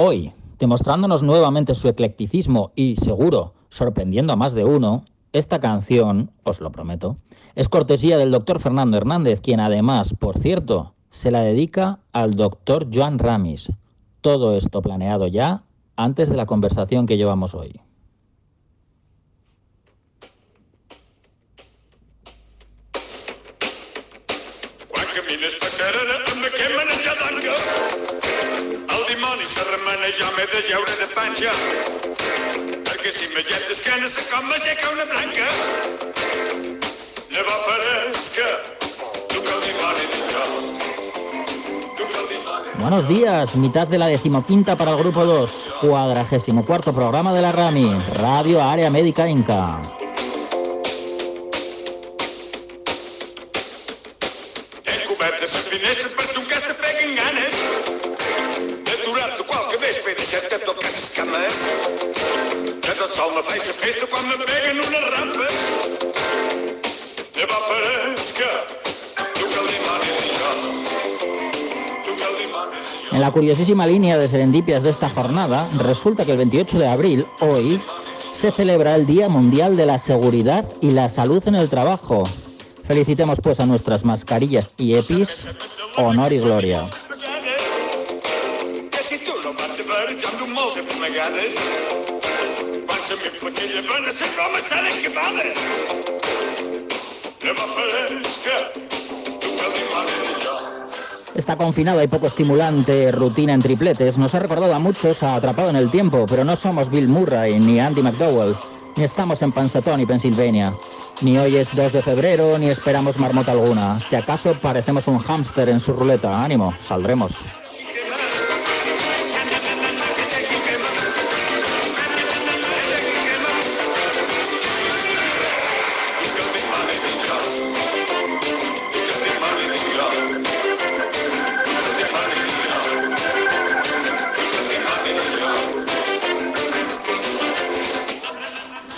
Hoy, demostrándonos nuevamente su eclecticismo y, seguro, sorprendiendo a más de uno, esta canción, os lo prometo, es cortesía del doctor Fernando Hernández, quien además, por cierto, se la dedica al doctor Joan Ramis. Todo esto planeado ya antes de la conversación que llevamos hoy. Buenos días, mitad de la decimoquinta para el grupo 2, cuadragésimo cuarto programa de la RAMI, Radio Área Médica Inca. En la curiosísima línea de serendipias de esta jornada, resulta que el 28 de abril, hoy, se celebra el Día Mundial de la Seguridad y la Salud en el Trabajo. Felicitemos pues a nuestras mascarillas y EPIs, honor y gloria. Que si tu no vas de veure, jo em duc moltes vegades. Quan se m'implica llevant, se començar a escapar. Ne va parezca tu que el dimoni jo. Esta confinada y poco estimulante rutina en tripletes nos ha recordado a muchos a Atrapado en el Tiempo, pero no somos Bill Murray ni Andy McDowell, ni estamos en Pansatón y Pensilvania. Ni hoy es 2 de febrero, ni esperamos marmota alguna. Si acaso parecemos un hámster en su ruleta. Ánimo, saldremos.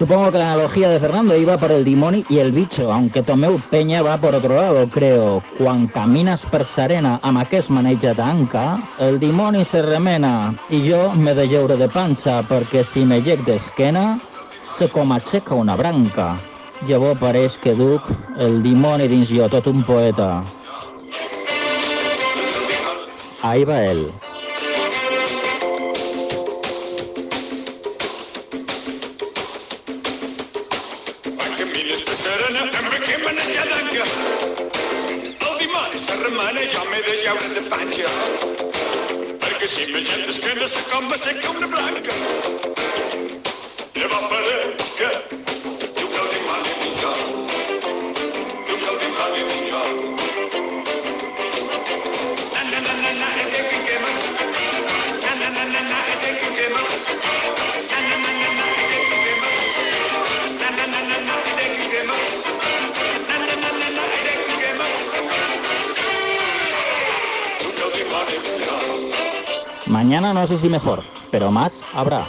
Supongo que la analogía de Fernando iba por el dimoni y el bicho, aunque Tomeu Peña va por otro lado, creo. Quan caminas per serena amb aquest maneig tanca, el dimoni se remena i jo me de lleure de panxa perquè si me llec d'esquena se com aixeca una branca. Llavors pareix que duc el dimoni dins jo, tot un poeta. Ahí va él. Serena, em requemen a llanca. El dimoni se remena, jo m'he de lleure de panxa. Perquè si me gent d'esquena se com m'asseca una blanca. Ne va parezca tu que Mañana no sé si mejor, pero más habrá.